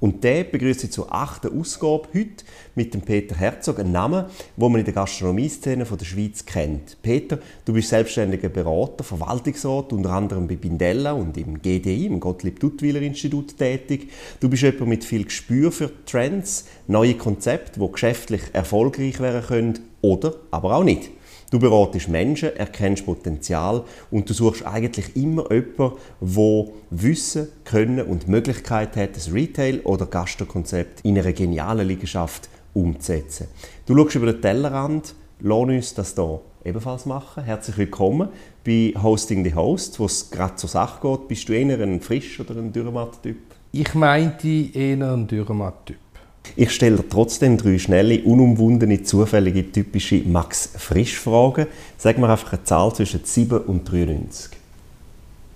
Und der begrüßt Sie zur achten Ausgabe heute mit dem Peter Herzog, ein Name, wo man in der Gastronomieszene der Schweiz kennt. Peter, du bist selbstständiger Berater, Verwaltungsrat, unter anderem bei Bindella und im GDI, im Gottlieb Duttweiler Institut tätig. Du bist jemand mit viel Gespür für Trends, neue Konzepte, die geschäftlich erfolgreich werden können oder aber auch nicht. Du beratest Menschen, erkennst Potenzial und du suchst eigentlich immer jemanden, der Wissen, Können und Möglichkeit hat, das Retail- oder Gastrokonzept in einer genialen Liegenschaft umzusetzen. Du schaust über den Tellerrand, lass uns das hier ebenfalls machen. Herzlich willkommen bei Hosting the Host, wo es gerade zur Sache geht. Bist du eher ein Frisch- oder ein Dürrematt-Typ? Ich meinte eher ein Dürrematt-Typ. Ich stelle dir trotzdem drei schnelle, unumwundene, zufällige, typische Max-Frisch-Fragen. Sag mir einfach eine Zahl zwischen 7 und 93.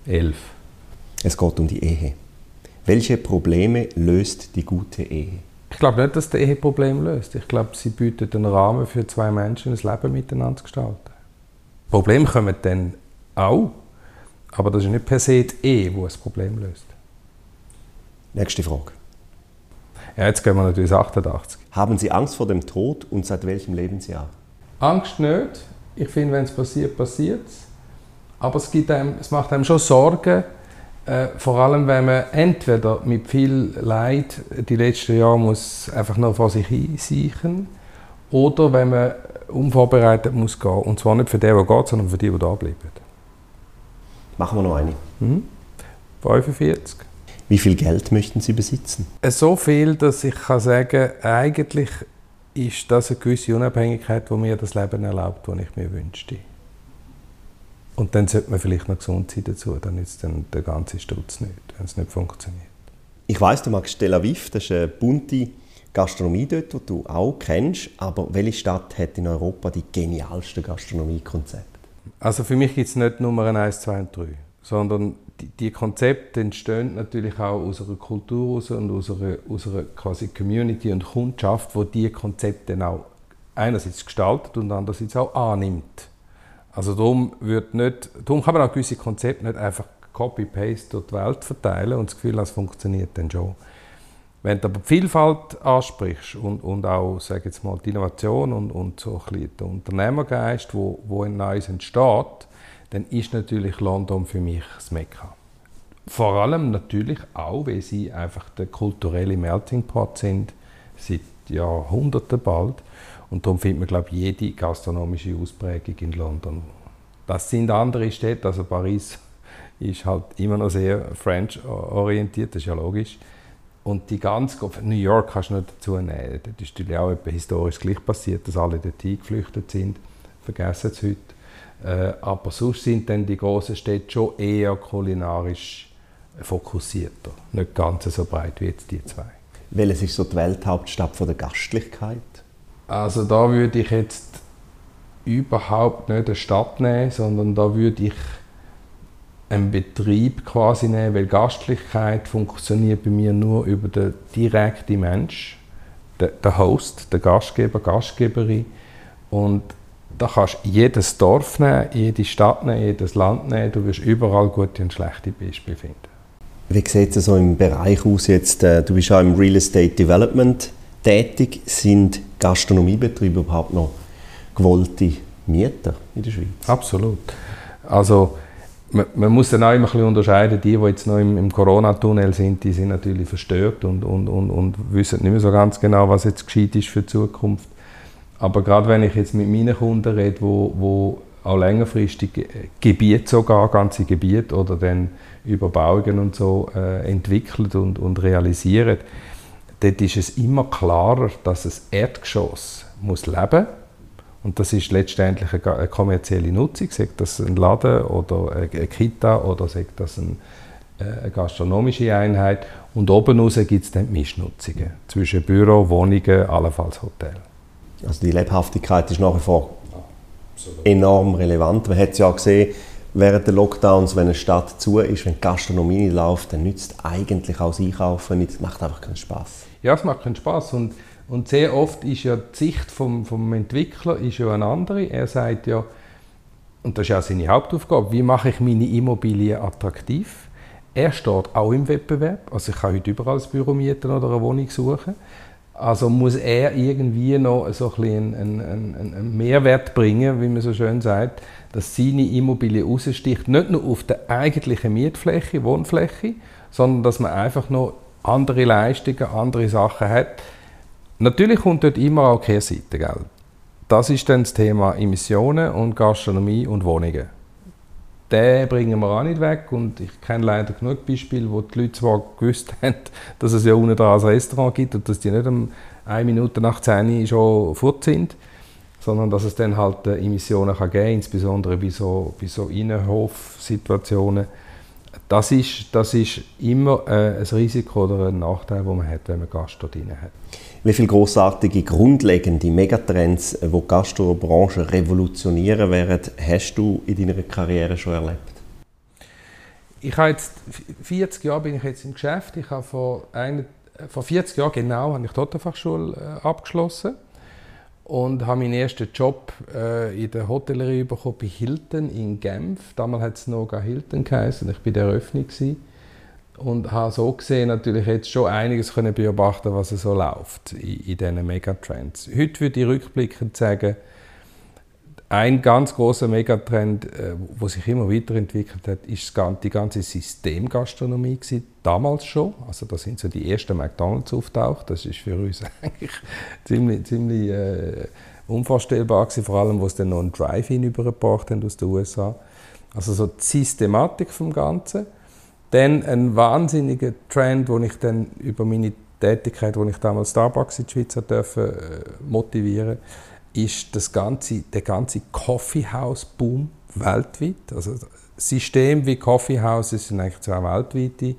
11. Es geht um die Ehe. Welche Probleme löst die gute Ehe? Ich glaube nicht, dass die Ehe Probleme löst. Ich glaube, sie bietet einen Rahmen für zwei Menschen, ein Leben miteinander zu gestalten. Probleme kommen dann auch, aber das ist nicht per se die Ehe, die ein Problem löst. Nächste Frage. Ja, jetzt gehen wir natürlich 88. Haben Sie Angst vor dem Tod und seit welchem Lebensjahr? Angst nicht. Ich finde, wenn es passiert, passiert es. Aber es, gibt einem, es macht einem schon Sorgen, äh, vor allem wenn man entweder mit viel Leid die letzten Jahre muss einfach nur vor sich hinseichen oder wenn man unvorbereitet muss gehen. Und zwar nicht für den, der geht, sondern für die, die da bleiben. Machen wir noch eine. Mhm. 45. Wie viel Geld möchten Sie besitzen? So viel, dass ich kann sagen eigentlich ist das eine gewisse Unabhängigkeit, die mir das Leben erlaubt, das ich mir wünschte. Und dann sollte man vielleicht noch gesund sein dazu, dann ist dann der ganze Stutz nicht, wenn es nicht funktioniert. Ich weiß, du magst Tel Aviv, das ist eine bunte Gastronomie dort, die du auch kennst. Aber welche Stadt hat in Europa die genialsten Gastronomiekonzepte? Also für mich gibt es nicht Nummer 1, 2 und 3, sondern die, Konzepte entstehen natürlich auch aus einer Kultur und aus einer, quasi Community und Kundschaft, wo die Konzepte auch einerseits gestaltet und andererseits auch annimmt. Also darum, wird nicht, darum kann man auch gewisse Konzepte nicht einfach copy-paste durch die Welt verteilen und das Gefühl, das funktioniert dann schon. Wenn du aber die Vielfalt ansprichst und, und auch sage jetzt mal, die Innovation und, und so ein bisschen den Unternehmergeist, wo, wo ein Neues entsteht, dann ist natürlich London für mich das Mekka. Vor allem natürlich auch, weil sie einfach der kulturelle Melting Pot sind, seit Jahrhunderten bald. Und darum findet man, glaube ich, jede gastronomische Ausprägung in London. Das sind andere Städte, also Paris ist halt immer noch sehr French-orientiert, das ist ja logisch. Und die ganze, New York kannst du nicht dazu nehmen. Das ist natürlich auch historisch gleich passiert, dass alle dort geflüchtet sind. Vergessen es heute. Äh, aber sonst sind dann die großen Städte schon eher kulinarisch fokussierter. Nicht ganz so breit wie jetzt die zwei. Welches ist so die Welthauptstadt von der Gastlichkeit? Also da würde ich jetzt überhaupt nicht eine Stadt nehmen, sondern da würde ich einen Betrieb quasi nehmen, weil Gastlichkeit funktioniert bei mir nur über den direkten Mensch, den Host, den Gastgeber, Gastgeberin und da kannst du jedes Dorf nehmen, jede Stadt nehmen, jedes Land nehmen. Du wirst überall gute und schlechte Beispiele finden. Wie sieht es so im Bereich aus jetzt? Äh, du bist auch im Real Estate Development tätig. Sind Gastronomiebetriebe überhaupt noch gewollte Mieter in der Schweiz? Absolut. Also man, man muss dann auch immer ein bisschen unterscheiden. Die, die jetzt noch im, im Corona-Tunnel sind, die sind natürlich verstört und, und, und, und wissen nicht mehr so ganz genau, was jetzt gescheit ist für die Zukunft. Aber gerade wenn ich jetzt mit meinen Kunden rede, wo, wo auch längerfristig Gebiete sogar, ganze Gebiete oder dann Überbauungen und so äh, entwickelt und, und realisieren, dort ist es immer klarer, dass das Erdgeschoss muss leben und das ist letztendlich eine, eine kommerzielle Nutzung, sei das ein Laden oder eine Kita oder sei das ein, äh, eine gastronomische Einheit und oben raus gibt es dann Mischnutzungen zwischen Büro, Wohnungen, allenfalls Hotel. Also die Lebhaftigkeit ist nach wie vor Absolut. enorm relevant. Man hat es ja gesehen, während der Lockdowns, wenn eine Stadt zu ist, wenn die Gastronomie läuft, dann nützt eigentlich auch das Einkaufen nicht. Es macht einfach keinen Spaß. Ja, es macht keinen Spaß und, und sehr oft ist ja die Sicht vom, vom Entwickler ist ja eine andere. Er sagt ja, und das ist auch seine Hauptaufgabe, wie mache ich meine Immobilie attraktiv? Er steht auch im Wettbewerb, also ich kann heute überall ein Büro mieten oder eine Wohnung suchen. Also muss er irgendwie noch so ein einen, einen, einen, Mehrwert bringen, wie man so schön sagt, dass seine Immobilie raussticht, nicht nur auf der eigentlichen Mietfläche, Wohnfläche, sondern dass man einfach noch andere Leistungen, andere Sachen hat. Natürlich kommt dort immer auch Kehrseite, gell? Das ist dann das Thema Emissionen und Gastronomie und Wohnungen. Den bringen wir auch nicht weg und ich kenne leider genug Beispiele, wo die Leute zwar gewusst haben, dass es ja unten dran ein Restaurant gibt und dass die nicht um eine Minute nach 10 schon fort sind, sondern dass es dann halt äh, Emissionen kann geben kann, insbesondere bei so, bei so Innenhofsituationen. Das ist, das ist immer äh, ein Risiko oder ein Nachteil, den man hat, wenn man Gast dort drin hat. Wie viele großartige, grundlegende Megatrends, äh, die die Gastrobranche revolutionieren werden, hast du in deiner Karriere schon erlebt? Ich habe jetzt 40 Jahre bin ich jetzt im Geschäft. Ich habe vor, ein, vor 40 Jahren genau habe ich die Hotelfachschule äh, abgeschlossen und habe meinen ersten Job äh, in der Hotellerie bekommen bei Hilton in Genf. Damals hat es noch Hilton geheißen. Ich war der Eröffnung und habe so gesehen natürlich jetzt schon einiges können beobachten, was so läuft in, in diesen Megatrends. Heute würde ich rückblickend sagen, ein ganz großer Megatrend, äh, sich immer weiterentwickelt hat, ist die ganze Systemgastronomie gewesen, damals schon. Also da sind so die ersten McDonald's auftaucht. Das ist für uns eigentlich ziemlich, ziemlich äh, unvorstellbar gewesen, vor allem, wo es dann noch ein Drive-In übergebracht haben aus den USA. Also so die Systematik vom Ganzen. Dann ein wahnsinniger Trend, den ich dann über meine Tätigkeit, wo ich damals Starbucks in der Schweiz durfte, äh, motivieren ist das ganze, der ganze Coffeehouse-Boom weltweit. Also Systeme wie Coffeehouses sind eigentlich zwei weltweite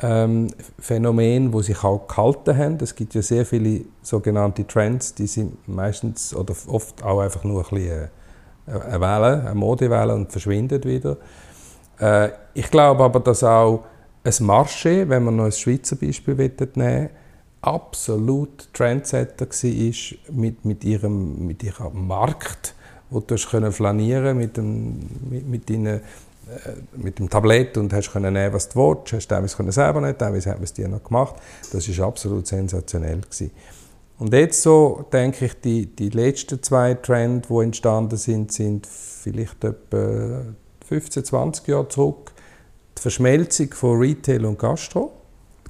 ähm, Phänomene, wo sich auch gehalten haben. Es gibt ja sehr viele sogenannte Trends, die sind meistens oder oft auch einfach nur ein bisschen äh, eine Welle, eine Modewelle und verschwinden wieder. Äh, ich glaube aber, dass auch ein Marché, wenn man noch ein Schweizer Beispiel nehmen absolut Trendsetter war mit, mit, ihrem, mit ihrem Markt, wo du können flanieren mit dem, mit, mit deinen äh, mit dem Tablett und hast können nehmen, was du willst. Hast teilweise können selber nicht, teilweise haben wir es dir noch gemacht. Das ist absolut sensationell gewesen. Und jetzt so denke ich, die, die letzten zwei Trends, die entstanden sind, sind vielleicht etwa 15, 20 Jahre zurück die Verschmelzung von Retail und Gastro.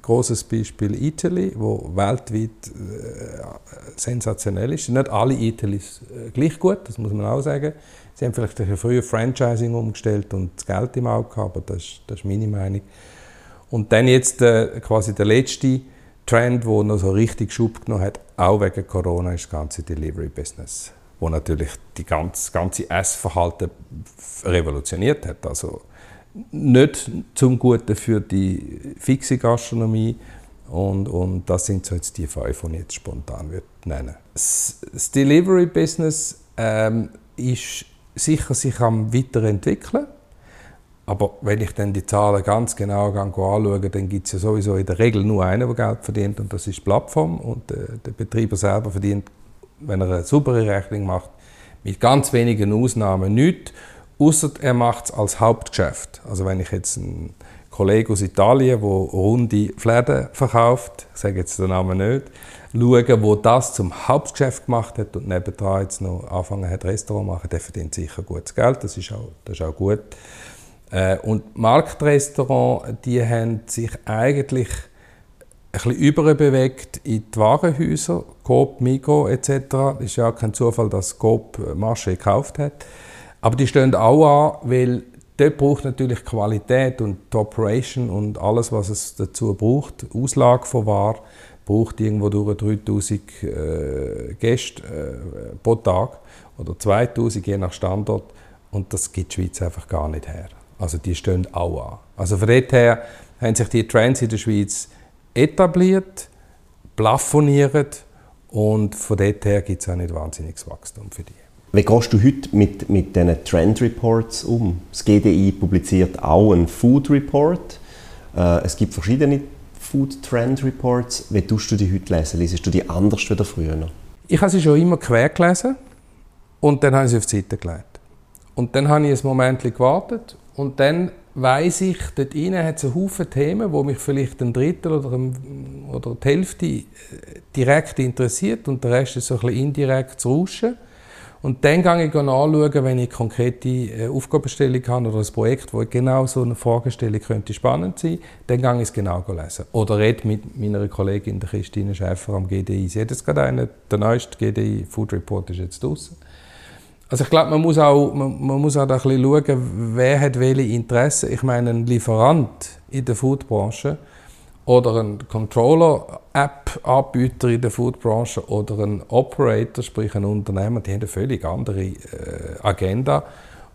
Großes Beispiel Italy, wo weltweit äh, sensationell ist. Nicht alle Italys äh, gleich gut, das muss man auch sagen. Sie haben vielleicht früher Franchising umgestellt und das Geld im Auge gehabt, aber das ist, das ist meine Meinung. Und dann jetzt äh, quasi der letzte Trend, der noch so richtig Schub genommen hat, auch wegen Corona, ist das ganze Delivery-Business wo natürlich die ganze, ganze Essverhalten revolutioniert hat. Also nicht zum Guten für die fixe Gastronomie und, und das sind so jetzt die fünf, die ich jetzt spontan würde nennen Das, das Delivery-Business ähm, ist sicher sich am weiterentwickeln. Aber wenn ich dann die Zahlen ganz genau anschaue, dann gibt es ja sowieso in der Regel nur einen, der Geld verdient, und das ist die Plattform. Und äh, der Betreiber selber verdient wenn er eine saubere Rechnung macht, mit ganz wenigen Ausnahmen nichts, außer er macht es als Hauptgeschäft. Also wenn ich jetzt einen Kollegen aus Italien, der runde Fläden verkauft, ich sage jetzt den Namen nicht, schaue, wo das zum Hauptgeschäft gemacht hat und nebenan jetzt noch anfangen hat, Restaurant machen, der verdient sicher gutes Geld, das ist auch, das ist auch gut. Äh, und Marktrestaurants, die haben sich eigentlich bisschen überbewegt in die Warenhäuser, Coop, Migros etc. Ist ja kein Zufall, dass Coop Marché gekauft hat. Aber die stehen auch an, weil dort braucht natürlich Qualität und die Operation und alles, was es dazu braucht, Auslage von Ware, braucht irgendwo durch 3000 äh, Gäste äh, pro Tag oder 2000 je nach Standort und das gibt die Schweiz einfach gar nicht her. Also die stehen auch an. Also von dort her haben sich die Trends in der Schweiz etabliert, plafoniert und von dort her gibt es auch nicht wahnsinniges Wachstum für die. Wie gehst du heute mit, mit diesen Trend Reports um? Das GDI publiziert auch einen Food Report. Äh, es gibt verschiedene Food Trend Reports. Wie tust du die heute lesen? Liest du die anders als früher? Ich habe sie schon immer quer gelesen und dann habe ich sie auf die Seite gelegt. Und dann habe ich ein Moment gewartet und dann weiß ich, dort innen hat es einen Haufen Themen, wo mich vielleicht ein Drittel oder, ein, oder die Hälfte äh, direkt interessiert und der Rest ist so ein bisschen indirekt zu rauschen. Und dann gehe ich anschauen, wenn ich konkrete äh, Aufgabenstellung habe oder ein Projekt, wo genau so eine Fragestellung könnte spannend sein, dann gehe ich es genau lesen. Oder rede mit meiner Kollegin Christine Schäfer am GDI. Sie hat jetzt gerade einen, der neueste GDI Food Report ist jetzt draußen. Also ich glaube, man muss auch, man, man muss auch ein bisschen schauen, wer hat welche Interessen. Ich meine, ein Lieferant in der Foodbranche oder ein Controller-App-Anbieter in der Foodbranche oder ein Operator, sprich ein Unternehmer, die haben eine völlig andere äh, Agenda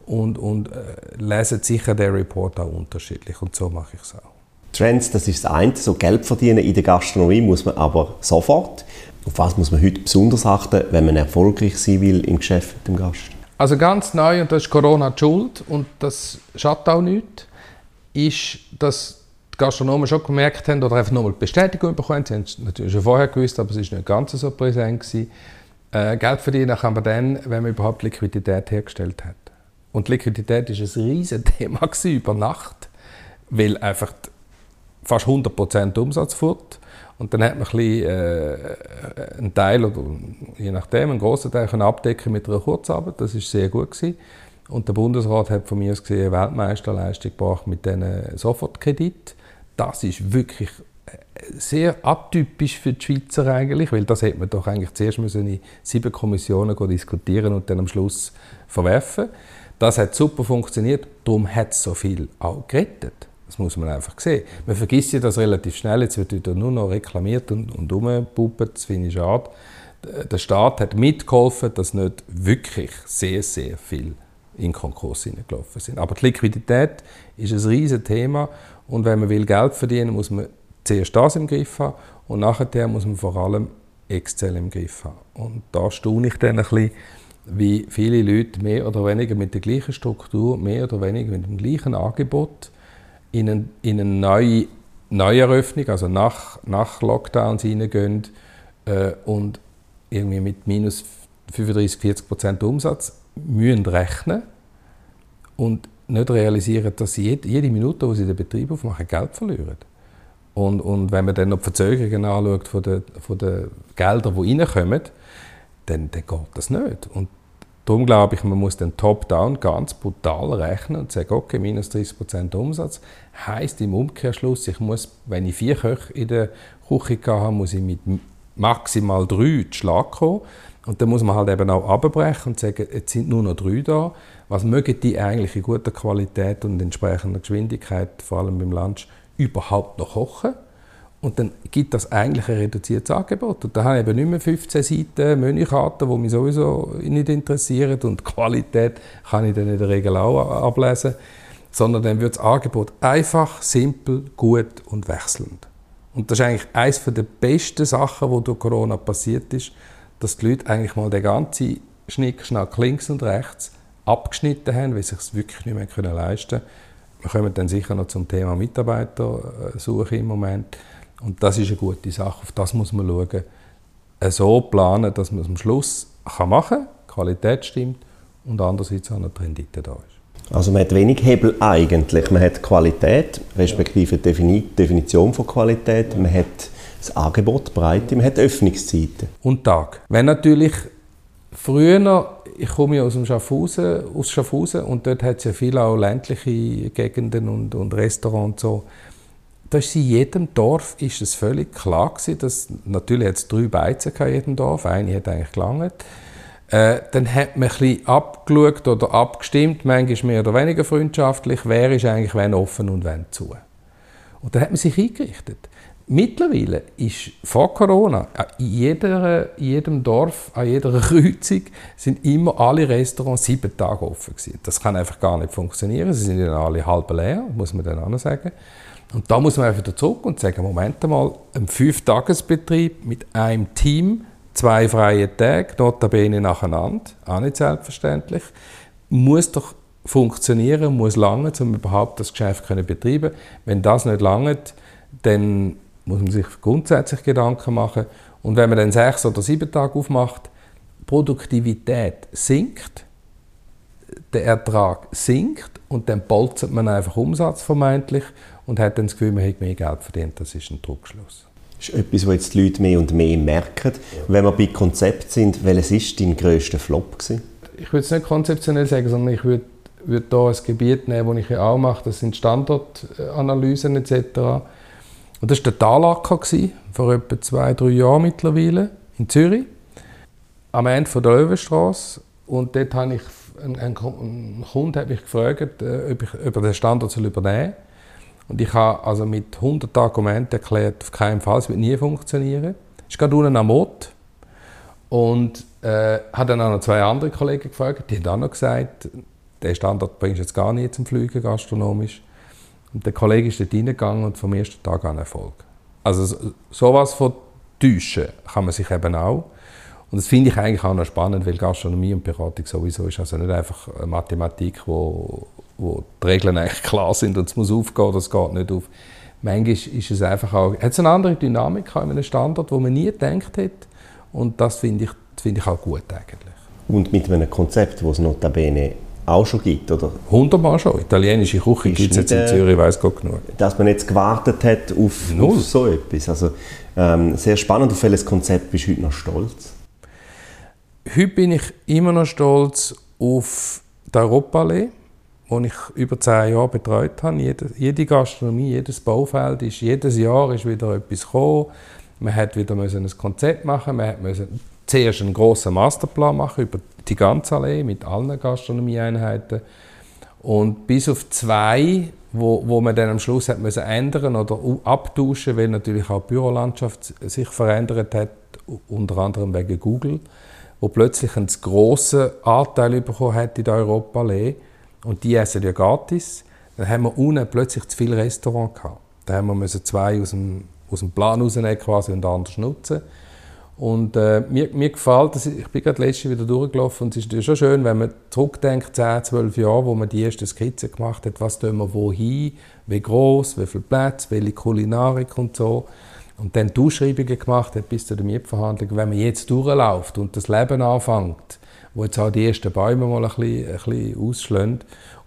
und, und äh, lesen sicher den Report auch unterschiedlich und so mache ich es auch. Trends, das ist das eine, so Geld verdienen in der Gastronomie muss man aber sofort. Auf was muss man heute besonders achten, wenn man erfolgreich sein will im Geschäft mit dem Gast? Also ganz neu, und das ist Corona die Schuld, und das schadet auch nicht, ist, dass die Gastronomen schon gemerkt haben oder einfach nochmal die Bestätigung bekommen, sie haben es natürlich schon vorher gewusst, aber es war nicht ganz so präsent gewesen. Äh, Geld verdienen kann man dann, wenn man überhaupt Liquidität hergestellt hat. Und Liquidität war ein riesiges Thema über Nacht, weil einfach fast 100% Umsatz fort und dann hat man ein bisschen, äh, einen Teil, oder je nachdem, einen grossen Teil können abdecken mit einer Kurzarbeit. Das war sehr gut. Gewesen. Und der Bundesrat hat von mir aus gesehen eine Weltmeisterleistung gebracht mit diesen Sofortkredit. Das ist wirklich äh, sehr atypisch für die Schweizer eigentlich, weil das hätte man doch eigentlich zuerst müssen in sieben Kommissionen diskutieren und dann am Schluss verwerfen. Das hat super funktioniert, darum hat es so viel auch gerettet. Das muss man einfach sehen. Man vergisst ja das relativ schnell. Jetzt wird wieder nur noch reklamiert und, und umgepuppt. Das finde ich schade. Der Staat hat mitgeholfen, dass nicht wirklich sehr, sehr viel in Konkurs hineingelaufen sind. Aber die Liquidität ist ein riesiges Thema. Und wenn man will Geld verdienen muss man zuerst das im Griff haben und nachher muss man vor allem Excel im Griff haben. Und da staune ich dann ein bisschen, wie viele Leute mehr oder weniger mit der gleichen Struktur, mehr oder weniger mit dem gleichen Angebot in, ein, in eine neue Neueröffnung, also nach, nach Lockdowns hineingehen äh, und irgendwie mit minus 35, 40 Prozent Umsatz müssen rechnen und nicht realisieren, dass sie jede, jede Minute, wo sie den Betrieb aufmachen, Geld verlieren. Und, und wenn man dann noch die Verzögerungen anschaut von den, von den Geldern, die reinkommen, dann, dann geht das nicht. Und Darum glaube ich, man muss den Top-Down ganz brutal rechnen und sagen, okay, minus 30% Umsatz heißt im Umkehrschluss, ich muss, wenn ich vier Köche in der Küche habe, muss ich mit maximal drei zu Schlag kommen. Und dann muss man halt eben auch abbrechen und sagen, jetzt sind nur noch drei da. Was mögen die eigentlich in guter Qualität und entsprechender Geschwindigkeit, vor allem beim Lunch, überhaupt noch kochen? Und dann gibt das eigentlich ein reduziertes Angebot. Und da habe ich eben nicht mehr 15 Seiten Menükarten, die mich sowieso nicht interessieren. Und die Qualität kann ich dann in der Regel auch ablesen. Sondern dann wird das Angebot einfach, simpel, gut und wechselnd. Und das ist eigentlich eines der besten Sachen, die durch Corona passiert ist, dass die Leute eigentlich mal den ganzen Schnickschnack links und rechts abgeschnitten haben, weil sie es wirklich nicht mehr leisten können. Wir kommen dann sicher noch zum Thema Mitarbeitersuche im Moment. Und das ist eine gute Sache. Auf das muss man schauen. Äh, so planen, dass man es am Schluss machen kann, die Qualität stimmt und andererseits auch noch die Rendite da ist. Also man hat wenig Hebel eigentlich. Man hat Qualität, respektive Definition von Qualität. Man hat das Angebot, Breite, man hat Öffnungszeiten. Und Tag. Wenn natürlich früher, ich komme ja aus dem Schaffhausen, aus Schaffhausen und dort hat es ja viele auch ländliche Gegenden und, und Restaurants so da ist in jedem Dorf ist es völlig klar gewesen, dass natürlich hat es drei Beizen in jedem Dorf, eine hat eigentlich gelangt. Äh, dann hat man ein abgeschaut oder abgestimmt, manchmal mehr oder weniger freundschaftlich, wer ist eigentlich wenn offen und wenn zu. Und dann hat man sich eingerichtet. Mittlerweile ist vor Corona in, jeder, in jedem Dorf, an jeder Kreuzung sind immer alle Restaurants sieben Tage offen gewesen. Das kann einfach gar nicht funktionieren. Sie sind dann alle halb leer, muss man dann auch noch sagen. Und da muss man wieder zurück und sagen, Moment einmal, ein Fünf-Tages-Betrieb mit einem Team, zwei freie Tage, notabene nacheinander, auch nicht selbstverständlich, muss doch funktionieren, muss lange, um überhaupt das Geschäft können betreiben. Wenn das nicht lange, dann muss man sich grundsätzlich Gedanken machen. Und wenn man dann sechs oder sieben Tage aufmacht, Produktivität sinkt, der Ertrag sinkt und dann polzert man einfach Umsatz vermeintlich und hat dann das Gefühl, man hat mehr Geld verdient. Das ist ein Druckschluss. Das ist etwas, was jetzt die Leute mehr und mehr merken. Wenn wir bei Konzept sind, welches war dein grösster Flop? Gewesen? Ich würde es nicht konzeptionell sagen, sondern ich würde, würde hier ein Gebiet nehmen, das ich auch mache. Das sind Standortanalysen etc. Und das war der Talacker, vor etwa zwei, drei Jahren mittlerweile, in Zürich, am Ende der Löwenstraße. Und dort habe ich, ein, ein, ein Kunde hat mich gefragt, äh, ob ich ob den Standort übernehmen soll. Und ich habe also mit 100 Argumenten erklärt, auf keinen Fall, es wird nie funktionieren. Ich gehe unten am Ort und äh, habe dann auch noch zwei andere Kollegen gefragt, die haben auch noch gesagt, der Standort bringst du jetzt gar nicht zum Fliegen gastronomisch. Und der Kollege ist dort reingegangen und vom ersten Tag an Erfolg. Also sowas von täuschen kann man sich eben auch. Und das finde ich eigentlich auch noch spannend, weil Gastronomie und Beratung sowieso ist also nicht einfach Mathematik, wo, wo die Regeln eigentlich klar sind und es muss aufgehen oder es geht nicht auf. Manchmal ist es einfach auch, hat es eine andere Dynamik in einem Standort, wo man nie gedacht hat. Und das finde ich, find ich auch gut eigentlich. Und mit einem Konzept, das es notabene auch schon gibt, oder? Hundertmal schon. Italienische Küche gibt es jetzt in Zürich, weiß Gott genug. Dass man jetzt gewartet hat auf, auf so etwas. Also, ähm, sehr spannend. Auf welches Konzept bist du heute noch stolz? Heute bin ich immer noch stolz auf die Europallee, die ich über zehn Jahre betreut habe. Jede, jede Gastronomie, jedes Baufeld, ist, jedes Jahr ist wieder etwas gekommen. Man hat wieder ein Konzept machen, man musste zuerst einen grossen Masterplan machen über die ganze Allee mit allen Gastronomieeinheiten. Und bis auf zwei, wo, wo man dann am Schluss hat müssen ändern oder abtauschen, weil natürlich auch die Bürolandschaft sich verändert hat, unter anderem wegen Google, wo plötzlich einen grossen Anteil bekommen hat in der Europaallee und die essen ja gratis. Dann haben wir unten plötzlich zu viele Restaurants gehabt. Da haben wir zwei aus dem, aus dem Plan rausnehmen quasi und anders nutzen. Und äh, mir, mir gefällt, dass ich, ich bin gerade letztes wieder durchgelaufen und es ist schon schön, wenn man zurückdenkt, 10, 12 Jahre, wo man die ersten Skizzen gemacht hat, was tun wir wohin, wie groß, wie viel Platz, welche Kulinarik und so. Und dann die Ausschreibungen gemacht hat bis zu der Mietverhandlung. Wenn man jetzt durchläuft und das Leben anfängt, wo jetzt auch die ersten Bäume mal ein bisschen, ein bisschen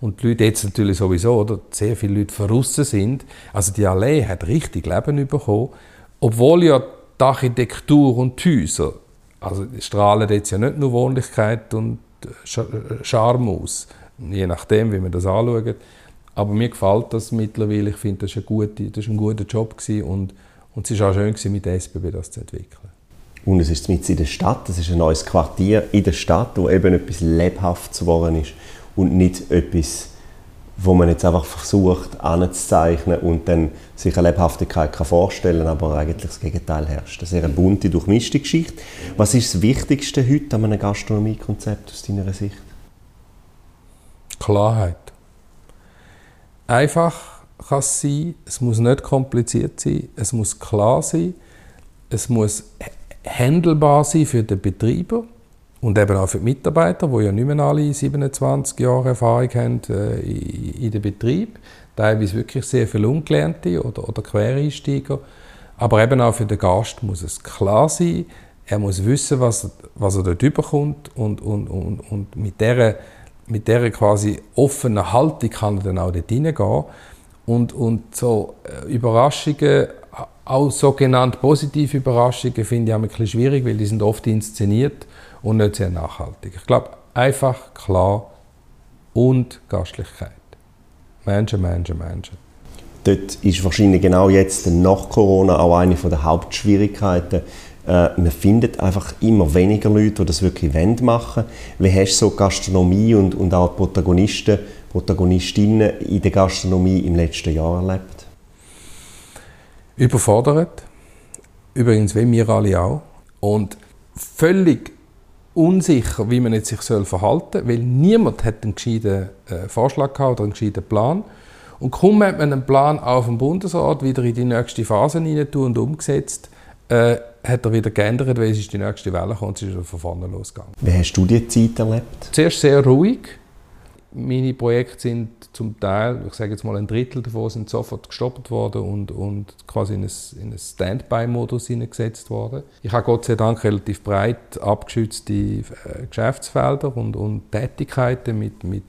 und die Leute jetzt natürlich sowieso, oder, sehr viele Leute verrissen sind, also die Allee hat richtig Leben bekommen, obwohl ja die Architektur und die Häuser, also strahlen jetzt ja nicht nur Wohnlichkeit und Charme aus, je nachdem, wie man das anschaut. Aber mir gefällt das mittlerweile. Ich finde, das war ein, das ein guter Job gewesen und, und es war auch schön, gewesen, mit der SBB das zu entwickeln. Und es ist mit in der Stadt, es ist ein neues Quartier in der Stadt, wo eben etwas lebhaft geworden ist und nicht etwas wo man jetzt einfach versucht anzuzeichnen und dann sich eine Lebhaftigkeit kann vorstellen kann, aber eigentlich das Gegenteil herrscht. Das ist eine bunte, durchmischte Geschichte. Was ist das Wichtigste heute an einem Gastronomiekonzept aus deiner Sicht? Klarheit. Einfach kann es sein, es muss nicht kompliziert sein, es muss klar sein, es muss handelbar sein für den Betreiber und eben auch für die Mitarbeiter, die ja nicht mehr alle 27 Jahre Erfahrung haben äh, in, den Betrieb, teilweise wirklich sehr viel Ungelernte oder, oder Quereinsteiger. Aber eben auch für den Gast muss es klar sein, er muss wissen, was, was er dort überkommt und, und, und, und mit dieser mit dieser quasi offenen Haltung kann er dann auch dort hineingehen. Und, und so äh, Überraschungen, auch sogenannte positive Überraschungen, finde ich auch ein bisschen schwierig, weil die sind oft inszeniert und nicht sehr nachhaltig. Ich glaube, einfach, klar und Gastlichkeit. Menschen, Menschen, Menschen. Dort ist wahrscheinlich genau jetzt nach Corona auch eine der Hauptschwierigkeiten. Äh, man findet einfach immer weniger Leute, die das wirklich machen wollen. Wie hast du so Gastronomie und, und auch Protagonisten, Protagonistinnen in der Gastronomie im letzten Jahr erlebt? Überfordert. Übrigens, wie wir alle auch. Und völlig unsicher, wie man jetzt sich soll verhalten soll, weil niemand hat einen gescheiten äh, Vorschlag gehabt oder einen gescheiten Plan. Und kaum hat man einen Plan auf dem Bundesrat wieder in die nächste Phase hinein und umgesetzt, äh, hat er wieder geändert, weil es ist die nächste Welle gekommen und es ist wieder von vorne losgegangen. Wie hast du die Zeit erlebt? Zuerst sehr ruhig. Meine Projekte sind zum Teil, ich sage jetzt mal ein Drittel davon, sind sofort gestoppt worden und, und quasi in einen Standby-Modus hineingesetzt worden. Ich habe Gott sei Dank relativ breit abgeschützte äh, Geschäftsfelder und, und Tätigkeiten mit, mit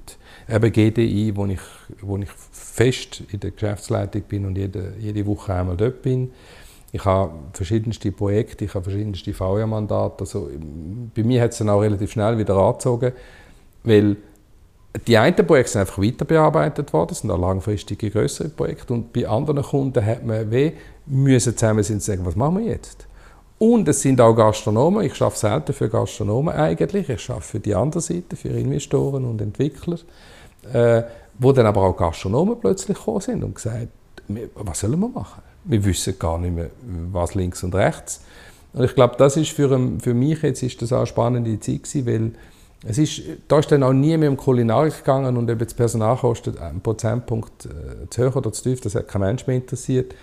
eben GDI, wo ich, wo ich fest in der Geschäftsleitung bin und jede, jede Woche einmal dort bin. Ich habe verschiedenste Projekte, ich habe verschiedenste VR-Mandate. Also, bei mir hat es dann auch relativ schnell wieder angezogen, weil die einen Projekte sind einfach weiter bearbeitet worden, das sind auch langfristige, größere Projekte. Und bei anderen Kunden hat man weh, müssen zusammen sind sagen, was machen wir jetzt? Und es sind auch Gastronomen, ich arbeite selten für Gastronomen eigentlich, ich arbeite für die andere Seite, für Investoren und Entwickler, äh, wo dann aber auch Gastronomen plötzlich gekommen sind und gesagt, was sollen wir machen? Wir wissen gar nicht mehr, was links und rechts. Und ich glaube, das ist für, für mich jetzt ist das auch eine spannende Zeit gewesen, weil es ist, da ist dann auch nie mehr um Kulinarik gegangen und ob jetzt Personalkosten einen Prozentpunkt äh, zu hoch oder zu tief, das hat kein Mensch mehr interessiert.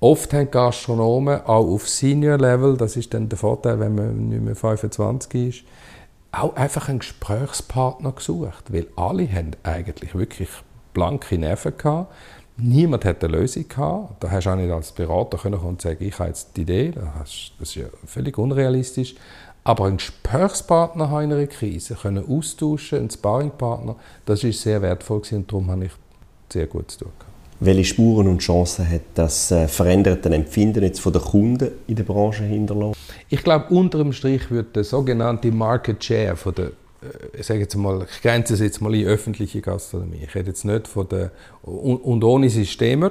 Oft haben Gastronomen auch auf Senior-Level, das ist dann der Vorteil, wenn man nicht mehr 25 ist, auch einfach einen Gesprächspartner gesucht, weil alle haben eigentlich wirklich blanke Nerven gehabt. Niemand hat eine Lösung gehabt. Da hast du auch nicht als Berater können und sagen, ich habe jetzt die Idee. Das ist ja völlig unrealistisch. Aber einen Gesprächspartner haben in einer Krise, können austauschen, einen Sparringpartner, das ist sehr wertvoll gewesen, und darum habe ich sehr gut zu tun. Welche Spuren und Chancen hat das äh, veränderte Empfinden jetzt von den Kunden in der Branche hinterlassen? Ich glaube, unter dem Strich wird der sogenannte Market Share von der äh, ich sage jetzt mal, ich grenze es jetzt mal in öffentliche Gastronomie. Ich rede jetzt nicht von der und, ohne Systemer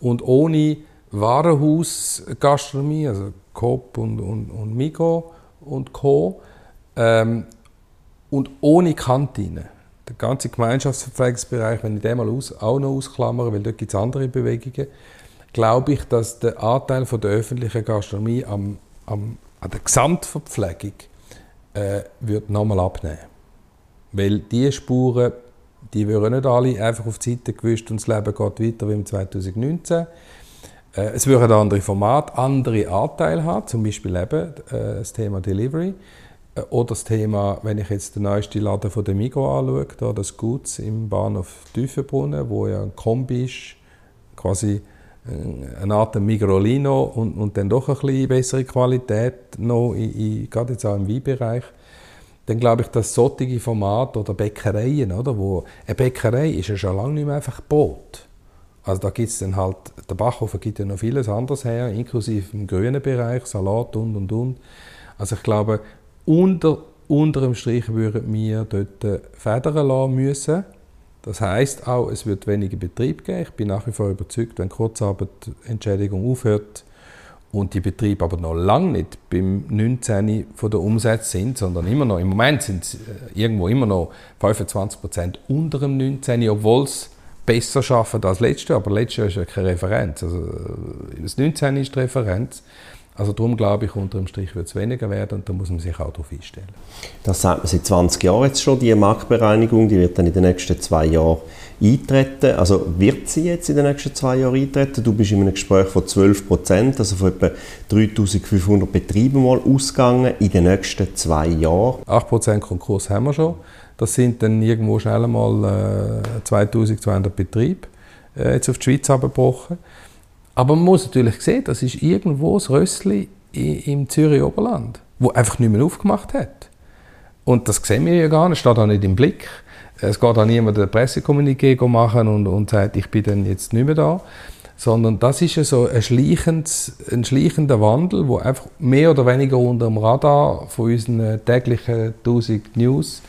und ohne Warenhausgastronomie, also Coop und, und, und Migros und Co. Ähm, und ohne Kantine. Der ganze Gemeinschaftsverpflegungsbereich, wenn ich den mal aus, auch noch ausklammere, weil dort gibt es andere Bewegungen, glaube ich, dass der Anteil von der öffentlichen Gastronomie am, am, an der Gesamtverpflegung äh, wird nochmal abnehmen. Weil diese Spuren, die würden nicht alle einfach auf die Seite gewischt und das Leben geht weiter wie im 2019. Äh, es würden andere Formate, andere Anteile haben, zum Beispiel eben äh, das Thema Delivery äh, oder das Thema, wenn ich jetzt den neuesten Laden von der Migros anschaue, da das Guts im Bahnhof Tiefenbrunnen, wo ja ein Kombi ist, quasi eine Art Migrolino und, und dann doch ein bisschen bessere Qualität noch, in, in, gerade jetzt auch im Weinbereich, dann glaube ich, dass solche Formate oder Bäckereien, oder, wo eine Bäckerei ist ja schon lange nicht mehr einfach Brot. Also da gibt es dann halt, der Bachhofen gibt ja noch vieles anderes her, inklusive im grünen Bereich, Salat und und und. Also ich glaube, unter, unter dem Strich würden wir dort federn lassen müssen. Das heißt auch, es wird weniger Betrieb geben. Ich bin nach wie vor überzeugt, wenn Kurzarbeitentschädigung aufhört und die Betriebe aber noch lange nicht beim 19 von der Umsätze sind, sondern immer noch, im Moment sind sie äh, irgendwo immer noch 25 Prozent unter dem 19, obwohl es besser schaffen als letztes Jahr. Aber letztes Jahr ist ja keine Referenz. Also, äh, das 19 ist die Referenz. Also darum glaube ich, unter dem Strich wird es weniger werden und da muss man sich auch darauf einstellen. Das sagt man seit 20 Jahren jetzt schon, die Marktbereinigung, die wird dann in den nächsten zwei Jahren eintreten. Also wird sie jetzt in den nächsten zwei Jahren eintreten? Du bist in einem Gespräch von 12 Prozent, also von etwa 3500 Betrieben mal ausgegangen in den nächsten zwei Jahren. 8 Prozent Konkurs haben wir schon. Das sind dann irgendwo schnell mal äh, 2200 Betriebe äh, jetzt auf die Schweiz abgebrochen. Aber man muss natürlich sehen, das ist irgendwo das Rössli im Zürich Oberland, wo einfach nicht mehr aufgemacht hat. Und das sehen wir ja gar nicht, steht auch nicht im Blick. Es geht auch niemand ein Pressekommuniqué machen und, und sagt, ich bin dann jetzt nicht mehr da. Sondern das ist ja so ein, ein schleichender Wandel, der einfach mehr oder weniger unter dem Radar von unseren täglichen 1000 News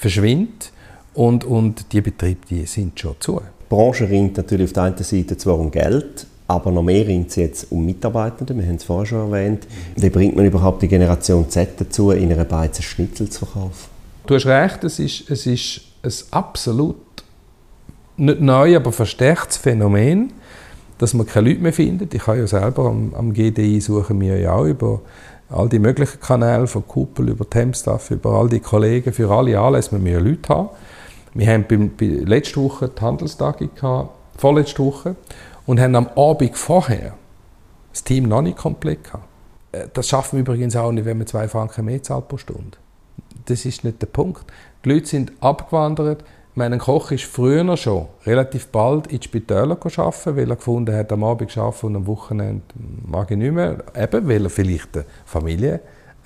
verschwindet. Und, und die Betriebe die sind schon zu. Die Branche ringt natürlich auf der einen Seite zwar um Geld, aber noch mehr ringt es jetzt um Mitarbeitende. Wir haben es vorher schon erwähnt. Wie bringt man überhaupt die Generation Z dazu, in einer Beize Schnitzel zu verkaufen? Du hast recht, es ist, es ist ein absolut nicht neu, aber verstärktes Phänomen, dass man keine Leute mehr findet. Ich habe ja selber am, am GDI suchen wir ja auch über all die möglichen Kanäle, von Kuppel über Tempstaff, über all die Kollegen, für alle Anlässe müssen wir Leute haben. Wir haben bei, bei letzte Woche die Handelstage vorletzte Woche, und haben am Abend vorher das Team noch nicht komplett gehabt. Äh, das schaffen wir übrigens auch nicht, wenn man zwei Franken mehr zahlt pro Stunde. Das ist nicht der Punkt. Die Leute sind abgewandert. Mein Koch ist früher schon relativ bald ins Spital arbeiten, weil er gefunden hat, am Abend arbeiten und am Wochenende mag ich nicht mehr. Eben, weil er vielleicht eine Familie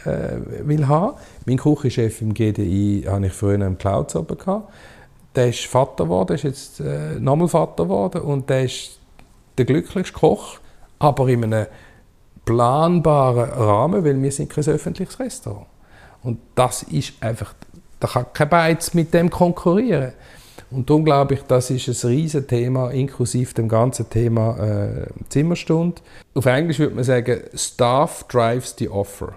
äh, will haben. Mein Küchenchef im GDI hatte ich früher im Clouds oben. Der ist Vater geworden, ist jetzt äh, nochmal Vater geworden und der ist der glücklichste Koch, aber in einem planbaren Rahmen, weil wir sind kein öffentliches Restaurant. Und das ist einfach, da kann kein Beiz mit dem konkurrieren. Und darum glaube ich, das ist ein riesiges Thema, inklusive dem ganzen Thema äh, Zimmerstunde. Auf Englisch würde man sagen, Staff drives the offer.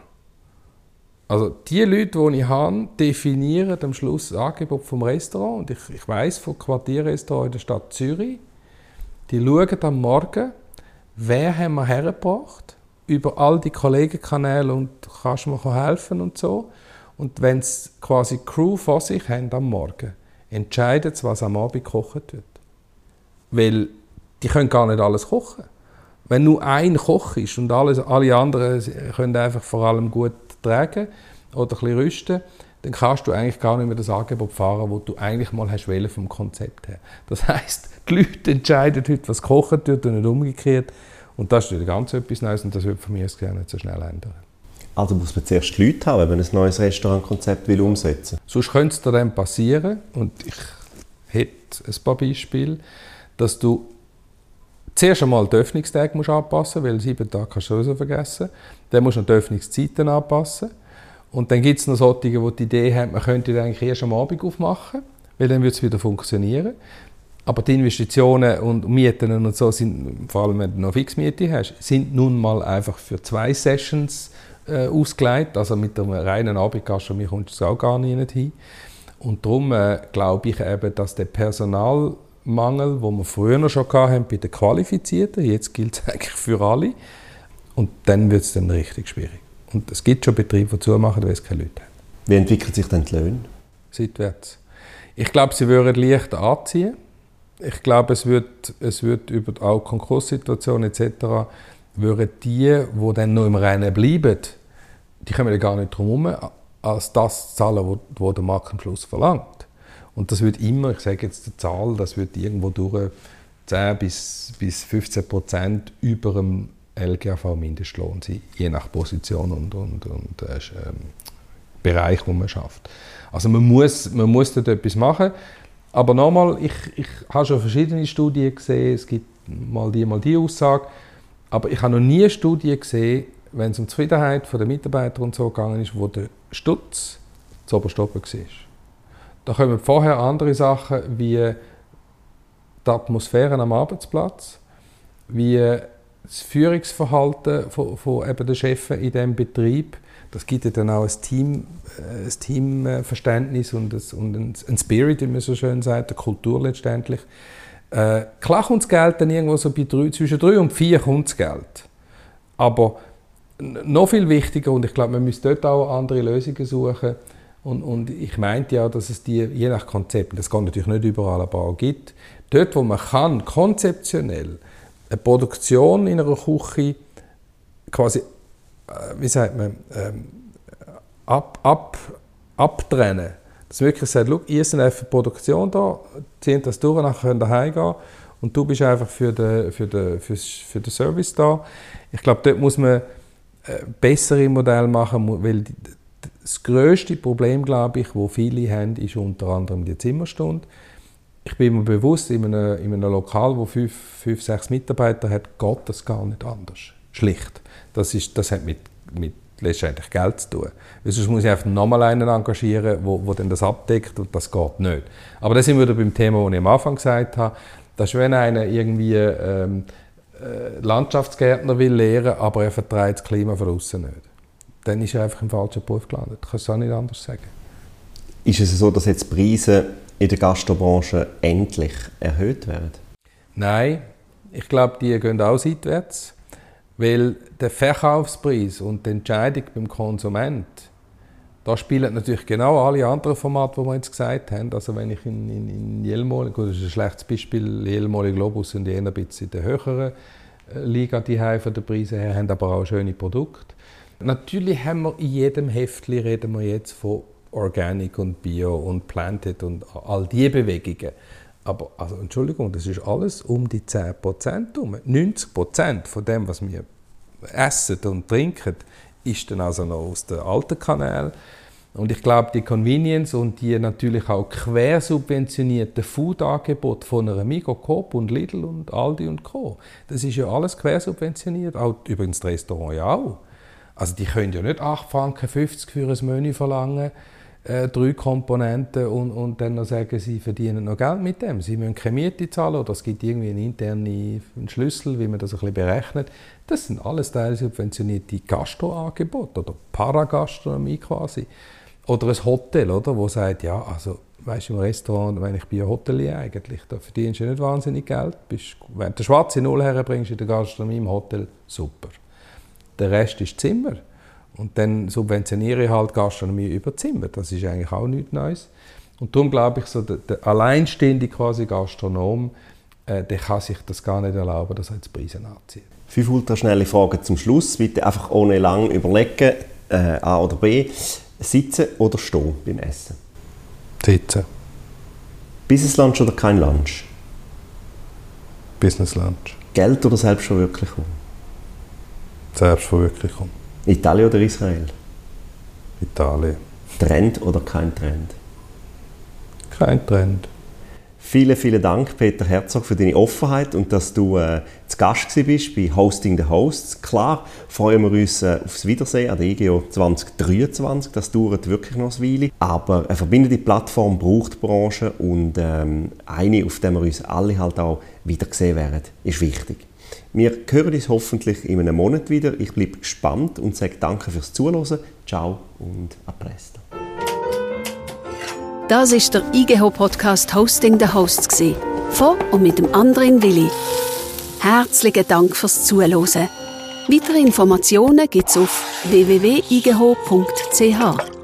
Also die Leute, die ich habe, definieren am Schluss das Angebot vom Restaurant. Und ich, ich weiß von Quartierrestaurant in der Stadt Zürich, die schauen am Morgen, wer haben wir hergebracht, über all die Kollegenkanäle und kannst du mir helfen und so. Und wenn sie quasi Crew vor sich haben am Morgen, entscheiden sie, was am Abend gekocht wird. Weil die können gar nicht alles kochen. Wenn nur ein Koch ist und alles, alle anderen können einfach vor allem gut tragen oder ein bisschen rüsten, dann kannst du eigentlich gar nicht mehr das Angebot fahren, das du eigentlich mal hast vom Konzept her. Das heißt, die Leute entscheiden heute, was kochen wird und nicht umgekehrt. Und das ist wieder ganz etwas Neues und das wird von mir aus nicht so schnell ändern. Also muss man zuerst Leute haben, wenn man ein neues Restaurantkonzept will umsetzen will? Sonst könnte es dann passieren, und ich hätte ein paar Beispiele, dass du zuerst einmal die Öffnungstage musst anpassen musst, weil sieben Tage kannst du sowieso vergessen. Dann musst du noch die Öffnungszeiten anpassen. Und dann gibt es noch solche, die die Idee haben, man könnte eigentlich erst am Abend aufmachen, weil dann würde es wieder funktionieren. Aber die Investitionen und Mieten und so sind, vor allem wenn du noch Fixmiete hast, sind nun mal einfach für zwei Sessions äh, ausgelegt. Also mit einem reinen Abendgastronomie kommst du auch gar nicht hin. Und darum äh, glaube ich eben, dass der Personalmangel, den wir früher noch schon hatten bei den Qualifizierten, jetzt gilt es eigentlich für alle, und dann wird es dann richtig schwierig. Und es gibt schon Betriebe, die zumachen, weil es keine Leute haben. Wie entwickeln sich denn die Löhne? Seitwärts. Ich glaube, sie würden leicht anziehen. Ich glaube, es wird, es wird über auch Konkurssituationen etc. würden die, die dann noch im Rennen bleiben, die kommen ja gar nicht drum herum, als das zu zahlen, was der Markt am Schluss verlangt. Und das wird immer, ich sage jetzt die Zahl, das wird irgendwo durch 10 bis, bis 15 Prozent über dem LGAV-Mindestlohn sein, je nach Position und, und, und äh, ähm, Bereich, wo man schafft. Also man muss, man muss dort etwas machen. Aber nochmal, ich, ich habe schon verschiedene Studien gesehen, es gibt mal die, mal die Aussage, aber ich habe noch nie eine Studie gesehen, wenn es um die Zufriedenheit der Mitarbeiter und so gegangen ist, wo der Stutz zu oberstoppen war. Da kommen vorher andere Sachen wie die Atmosphäre am Arbeitsplatz, wie das Führungsverhalten von, von eben der Chefs in diesem Betrieb. Das gibt ja dann auch ein, Team, äh, ein Teamverständnis und, ein, und ein Spirit, wie man so schön sagt, eine Kultur letztendlich. Äh, klar kommt das Geld dann irgendwo so bei drei, zwischen drei und vier kommt das Geld. Aber noch viel wichtiger, und ich glaube, man müsste dort auch andere Lösungen suchen, und, und ich meinte ja, dass es die, je nach Konzept, das geht natürlich nicht überall, aber auch gibt, dort, wo man kann, konzeptionell, eine Produktion in einer Küche quasi, äh, wie sagt man, ähm, ab, ab, abtrennen. Dass man wirklich sagt, ihr seid einfach für Produktion da, ziehen das durch, nachher könnt ihr heimgehen und du bist einfach für den, für den, für, für den Service da. Ich glaube, dort muss man bessere Modelle machen, weil das größte Problem, glaube ich, wo viele haben, ist unter anderem die Zimmerstunde. Ich bin mir bewusst, in einem, in einem Lokal, wo fünf, fünf, sechs Mitarbeiter hat, geht das gar nicht anders. Schlicht. Das, ist, das hat mit, mit letztendlich Geld zu tun. Weil sonst muss ich einfach nochmal einen engagieren, wo, wo dann das abdeckt und das geht nicht. Aber da sind wir wieder beim Thema, das ich am Anfang gesagt habe, dass wenn einer irgendwie ähm, äh, Landschaftsgärtner will lehren, aber er vertreibt das Klima von außen nicht, dann ist er einfach im falschen Beruf gelandet. Ich kann es auch nicht anders sagen. Ist es so, dass jetzt Preise in der Gastrobranche endlich erhöht werden? Nein, ich glaube, die gehen auch seitwärts, weil der Verkaufspreis und die Entscheidung beim Konsument, da spielen natürlich genau alle anderen Formate, die wir jetzt gesagt haben. Also wenn ich in, in, in Jelmoli, gut, das ist ein schlechtes Beispiel, Jelmoli Globus sind eher ein bisschen in der höheren äh, Liga die von den Preisen her, haben aber auch schöne Produkte. Natürlich haben wir in jedem Heftli reden wir jetzt von Organic und Bio und Planted und all diese Bewegungen. Aber also, Entschuldigung, das ist alles um die 10% herum. 90% von dem, was wir essen und trinken, ist dann also noch aus den alten Kanälen. Und ich glaube, die Convenience und die natürlich auch quersubventionierten Food-Angebote von einer Migo, Coop und Lidl und Aldi und Co. Das ist ja alles quersubventioniert. Auch übrigens das Restaurant ja auch. Also die können ja nicht 8,50 Franken für ein Menü verlangen, äh, drei Komponenten und, und dann noch sagen, sie verdienen noch Geld mit dem. Sie müssen keine Miete zahlen oder es gibt irgendwie einen internen Schlüssel, wie man das ein bisschen berechnet. Das sind alles teilsubventionierte Gastroangebote oder Paragastronomie quasi. Oder ein Hotel, oder, wo sagt, ja, also weißt, im Restaurant, wenn ich bin ein Hotelier eigentlich, da verdienst du nicht wahnsinnig Geld. Bist, wenn du schwarze Null herbringst in der Gastronomie im Hotel, super. Der Rest ist Zimmer. Und dann subventioniere ich halt Gastronomie über Zimmer. Das ist eigentlich auch nichts Neues. Und darum glaube ich, so der, der alleinstehende quasi Gastronom, äh, der kann sich das gar nicht erlauben, dass er jetzt Preise anzieht. Fünf ultraschnelle Fragen zum Schluss. Bitte einfach ohne lang überlegen, äh, A oder B. Sitzen oder stehen beim Essen? Sitzen. Business Lunch oder kein Lunch? Business Lunch. Geld oder Selbstverwirklichung? Selbstverwirklichung. Italien oder Israel? Italien. Trend oder kein Trend? Kein Trend. Vielen, vielen Dank, Peter Herzog, für deine Offenheit und dass du äh, zu Gast bist bei Hosting the Hosts. Klar freuen wir uns äh, aufs Wiedersehen an der IGO 2023. Das dauert wirklich noch ein Weile. Aber eine verbindende Plattform braucht die Branche und ähm, eine, auf der wir uns alle halt auch wiedersehen werden, ist wichtig. Wir hören uns hoffentlich in einem Monat wieder. Ich bleibe gespannt und sage danke fürs Zuhören. Ciao und a presto. Das ist der IGH-Podcast Hosting the Hosts. Von und mit dem anderen Willi. Herzlichen Dank fürs Zuhören. Weitere Informationen gibt es auf www.igh.ch.